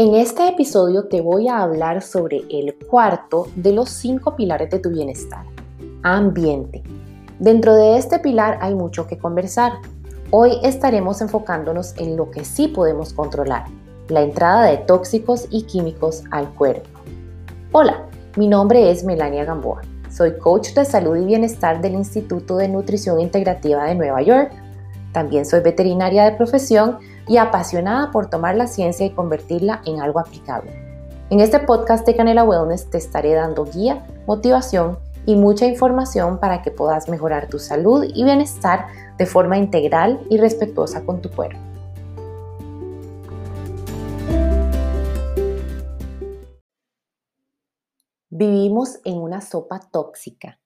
En este episodio te voy a hablar sobre el cuarto de los cinco pilares de tu bienestar, ambiente. Dentro de este pilar hay mucho que conversar. Hoy estaremos enfocándonos en lo que sí podemos controlar, la entrada de tóxicos y químicos al cuerpo. Hola, mi nombre es Melania Gamboa. Soy coach de salud y bienestar del Instituto de Nutrición Integrativa de Nueva York. También soy veterinaria de profesión y apasionada por tomar la ciencia y convertirla en algo aplicable. En este podcast de Canela Wellness te estaré dando guía, motivación y mucha información para que puedas mejorar tu salud y bienestar de forma integral y respetuosa con tu cuerpo. Vivimos en una sopa tóxica.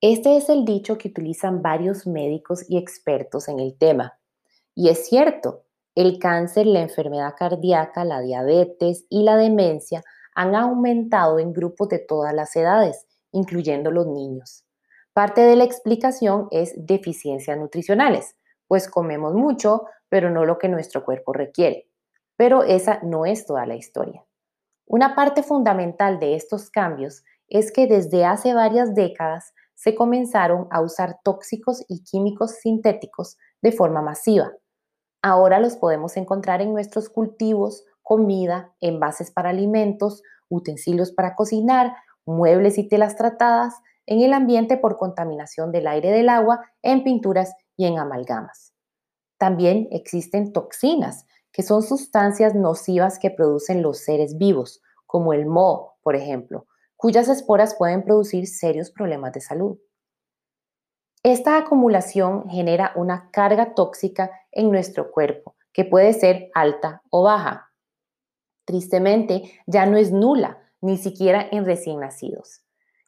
Este es el dicho que utilizan varios médicos y expertos en el tema. Y es cierto, el cáncer, la enfermedad cardíaca, la diabetes y la demencia han aumentado en grupos de todas las edades, incluyendo los niños. Parte de la explicación es deficiencias nutricionales, pues comemos mucho, pero no lo que nuestro cuerpo requiere. Pero esa no es toda la historia. Una parte fundamental de estos cambios es que desde hace varias décadas se comenzaron a usar tóxicos y químicos sintéticos de forma masiva Ahora los podemos encontrar en nuestros cultivos, comida, envases para alimentos, utensilios para cocinar, muebles y telas tratadas, en el ambiente por contaminación del aire del agua, en pinturas y en amalgamas. También existen toxinas, que son sustancias nocivas que producen los seres vivos, como el moho, por ejemplo, cuyas esporas pueden producir serios problemas de salud. Esta acumulación genera una carga tóxica en nuestro cuerpo, que puede ser alta o baja. Tristemente, ya no es nula, ni siquiera en recién nacidos.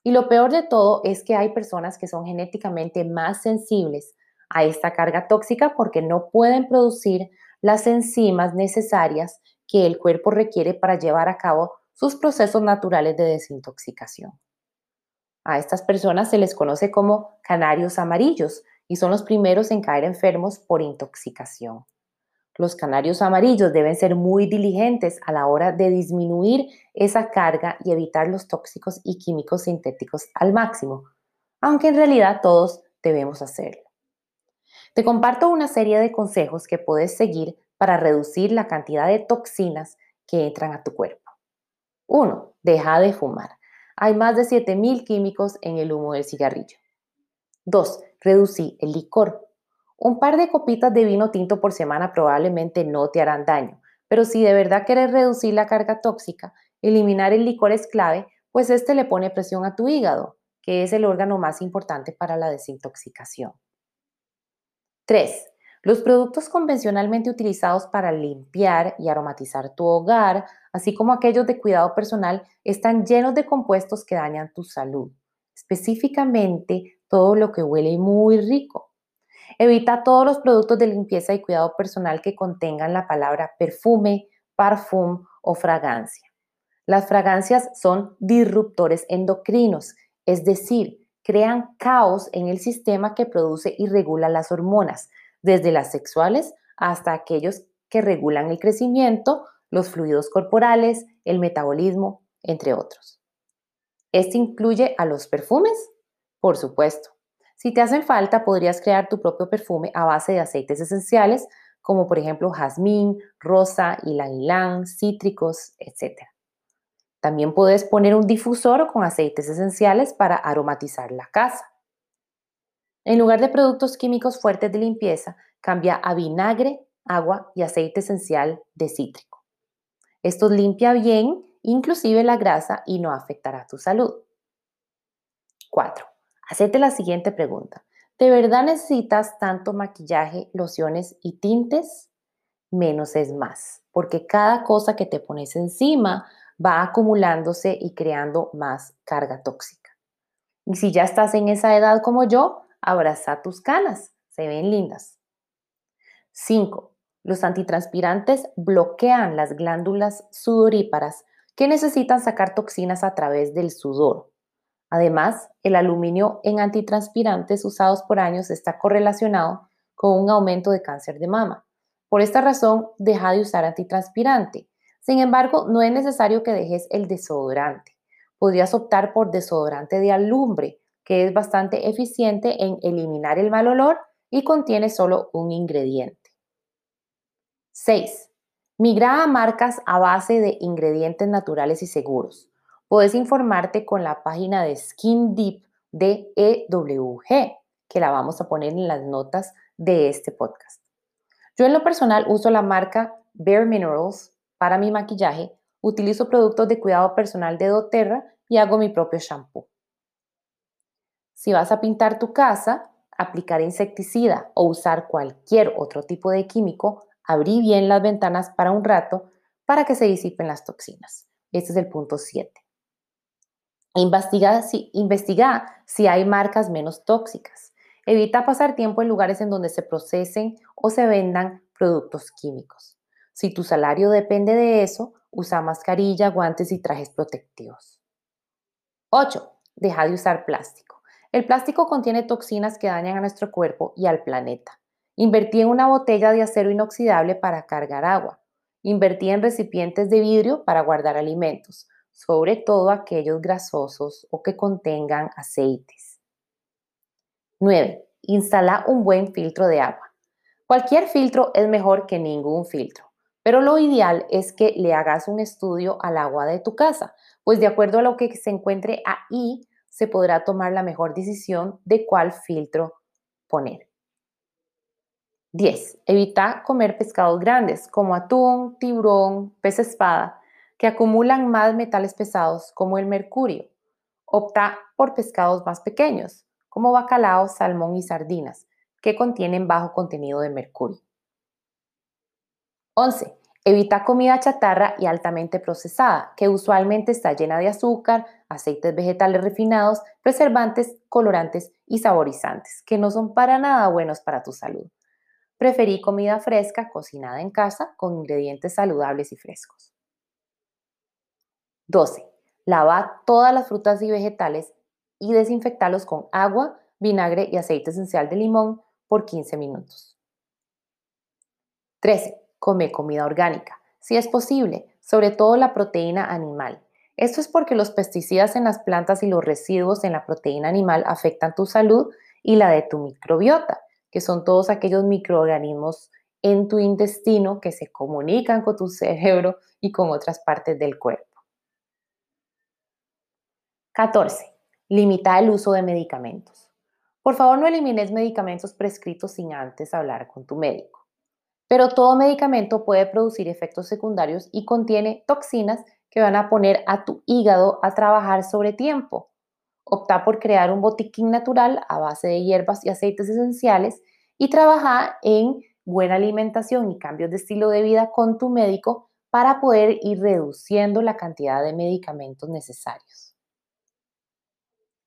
Y lo peor de todo es que hay personas que son genéticamente más sensibles a esta carga tóxica porque no pueden producir las enzimas necesarias que el cuerpo requiere para llevar a cabo sus procesos naturales de desintoxicación. A estas personas se les conoce como canarios amarillos y son los primeros en caer enfermos por intoxicación. Los canarios amarillos deben ser muy diligentes a la hora de disminuir esa carga y evitar los tóxicos y químicos sintéticos al máximo, aunque en realidad todos debemos hacerlo. Te comparto una serie de consejos que puedes seguir para reducir la cantidad de toxinas que entran a tu cuerpo. 1. Deja de fumar. Hay más de 7.000 químicos en el humo del cigarrillo. 2. Reducí el licor. Un par de copitas de vino tinto por semana probablemente no te harán daño, pero si de verdad quieres reducir la carga tóxica, eliminar el licor es clave, pues este le pone presión a tu hígado, que es el órgano más importante para la desintoxicación. 3. Los productos convencionalmente utilizados para limpiar y aromatizar tu hogar, así como aquellos de cuidado personal, están llenos de compuestos que dañan tu salud, específicamente todo lo que huele muy rico. Evita todos los productos de limpieza y cuidado personal que contengan la palabra perfume, parfum o fragancia. Las fragancias son disruptores endocrinos, es decir, crean caos en el sistema que produce y regula las hormonas, desde las sexuales hasta aquellos que regulan el crecimiento, los fluidos corporales, el metabolismo, entre otros. ¿Este incluye a los perfumes? Por supuesto. Si te hacen falta, podrías crear tu propio perfume a base de aceites esenciales, como por ejemplo jazmín, rosa, ylang cítricos, etc. También puedes poner un difusor con aceites esenciales para aromatizar la casa. En lugar de productos químicos fuertes de limpieza, cambia a vinagre, agua y aceite esencial de cítrico. Esto limpia bien, inclusive la grasa, y no afectará tu salud. 4. Hacete la siguiente pregunta. ¿De verdad necesitas tanto maquillaje, lociones y tintes? Menos es más, porque cada cosa que te pones encima va acumulándose y creando más carga tóxica. Y si ya estás en esa edad como yo, abraza tus canas, se ven lindas. 5. Los antitranspirantes bloquean las glándulas sudoríparas que necesitan sacar toxinas a través del sudor. Además, el aluminio en antitranspirantes usados por años está correlacionado con un aumento de cáncer de mama. Por esta razón, deja de usar antitranspirante. Sin embargo, no es necesario que dejes el desodorante. Podrías optar por desodorante de alumbre, que es bastante eficiente en eliminar el mal olor y contiene solo un ingrediente. 6. Migra a marcas a base de ingredientes naturales y seguros. Puedes informarte con la página de Skin Deep de EWG, que la vamos a poner en las notas de este podcast. Yo en lo personal uso la marca Bare Minerals para mi maquillaje, utilizo productos de cuidado personal de doTERRA y hago mi propio shampoo. Si vas a pintar tu casa, aplicar insecticida o usar cualquier otro tipo de químico, abrí bien las ventanas para un rato para que se disipen las toxinas. Este es el punto 7. Investiga si, investiga si hay marcas menos tóxicas. Evita pasar tiempo en lugares en donde se procesen o se vendan productos químicos. Si tu salario depende de eso, usa mascarilla, guantes y trajes protectivos. 8. Deja de usar plástico. El plástico contiene toxinas que dañan a nuestro cuerpo y al planeta. Invertí en una botella de acero inoxidable para cargar agua. Invertí en recipientes de vidrio para guardar alimentos, sobre todo aquellos grasosos o que contengan aceites. 9. Instala un buen filtro de agua. Cualquier filtro es mejor que ningún filtro. Pero lo ideal es que le hagas un estudio al agua de tu casa, pues de acuerdo a lo que se encuentre ahí, se podrá tomar la mejor decisión de cuál filtro poner. 10. Evita comer pescados grandes como atún, tiburón, pez espada, que acumulan más metales pesados como el mercurio. Opta por pescados más pequeños, como bacalao, salmón y sardinas, que contienen bajo contenido de mercurio. 11. Evita comida chatarra y altamente procesada, que usualmente está llena de azúcar, aceites vegetales refinados, preservantes, colorantes y saborizantes, que no son para nada buenos para tu salud. Preferí comida fresca, cocinada en casa, con ingredientes saludables y frescos. 12. Lava todas las frutas y vegetales y desinfectarlos con agua, vinagre y aceite esencial de limón por 15 minutos. 13 come comida orgánica, si es posible, sobre todo la proteína animal. Esto es porque los pesticidas en las plantas y los residuos en la proteína animal afectan tu salud y la de tu microbiota, que son todos aquellos microorganismos en tu intestino que se comunican con tu cerebro y con otras partes del cuerpo. 14. Limita el uso de medicamentos. Por favor, no elimines medicamentos prescritos sin antes hablar con tu médico. Pero todo medicamento puede producir efectos secundarios y contiene toxinas que van a poner a tu hígado a trabajar sobre tiempo. Opta por crear un botiquín natural a base de hierbas y aceites esenciales y trabaja en buena alimentación y cambios de estilo de vida con tu médico para poder ir reduciendo la cantidad de medicamentos necesarios.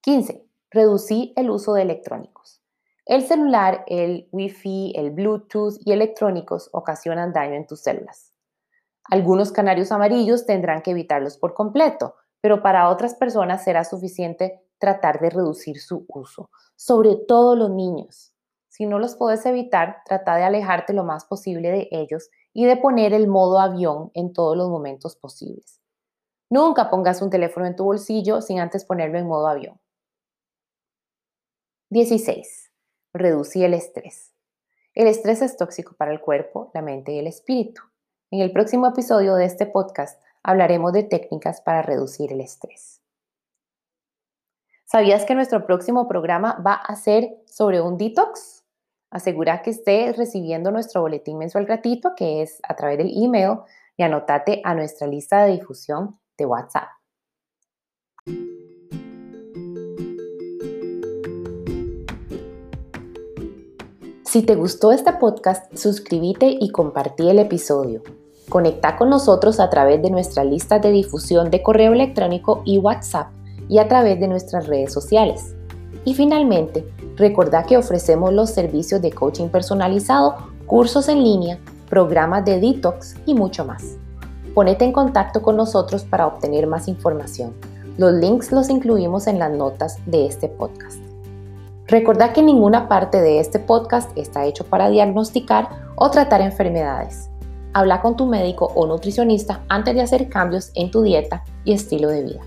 15. Reducir el uso de electrónicos. El celular, el Wi-Fi, el Bluetooth y electrónicos ocasionan daño en tus células. Algunos canarios amarillos tendrán que evitarlos por completo, pero para otras personas será suficiente tratar de reducir su uso, sobre todo los niños. Si no los puedes evitar, trata de alejarte lo más posible de ellos y de poner el modo avión en todos los momentos posibles. Nunca pongas un teléfono en tu bolsillo sin antes ponerlo en modo avión. 16. Reducir el estrés. El estrés es tóxico para el cuerpo, la mente y el espíritu. En el próximo episodio de este podcast hablaremos de técnicas para reducir el estrés. ¿Sabías que nuestro próximo programa va a ser sobre un detox? Asegura que estés recibiendo nuestro boletín mensual gratuito, que es a través del email, y anótate a nuestra lista de difusión de WhatsApp. Si te gustó este podcast, suscríbete y compartí el episodio. Conecta con nosotros a través de nuestra lista de difusión de correo electrónico y WhatsApp y a través de nuestras redes sociales. Y finalmente, recordá que ofrecemos los servicios de coaching personalizado, cursos en línea, programas de detox y mucho más. Ponete en contacto con nosotros para obtener más información. Los links los incluimos en las notas de este podcast. Recordad que ninguna parte de este podcast está hecho para diagnosticar o tratar enfermedades. Habla con tu médico o nutricionista antes de hacer cambios en tu dieta y estilo de vida.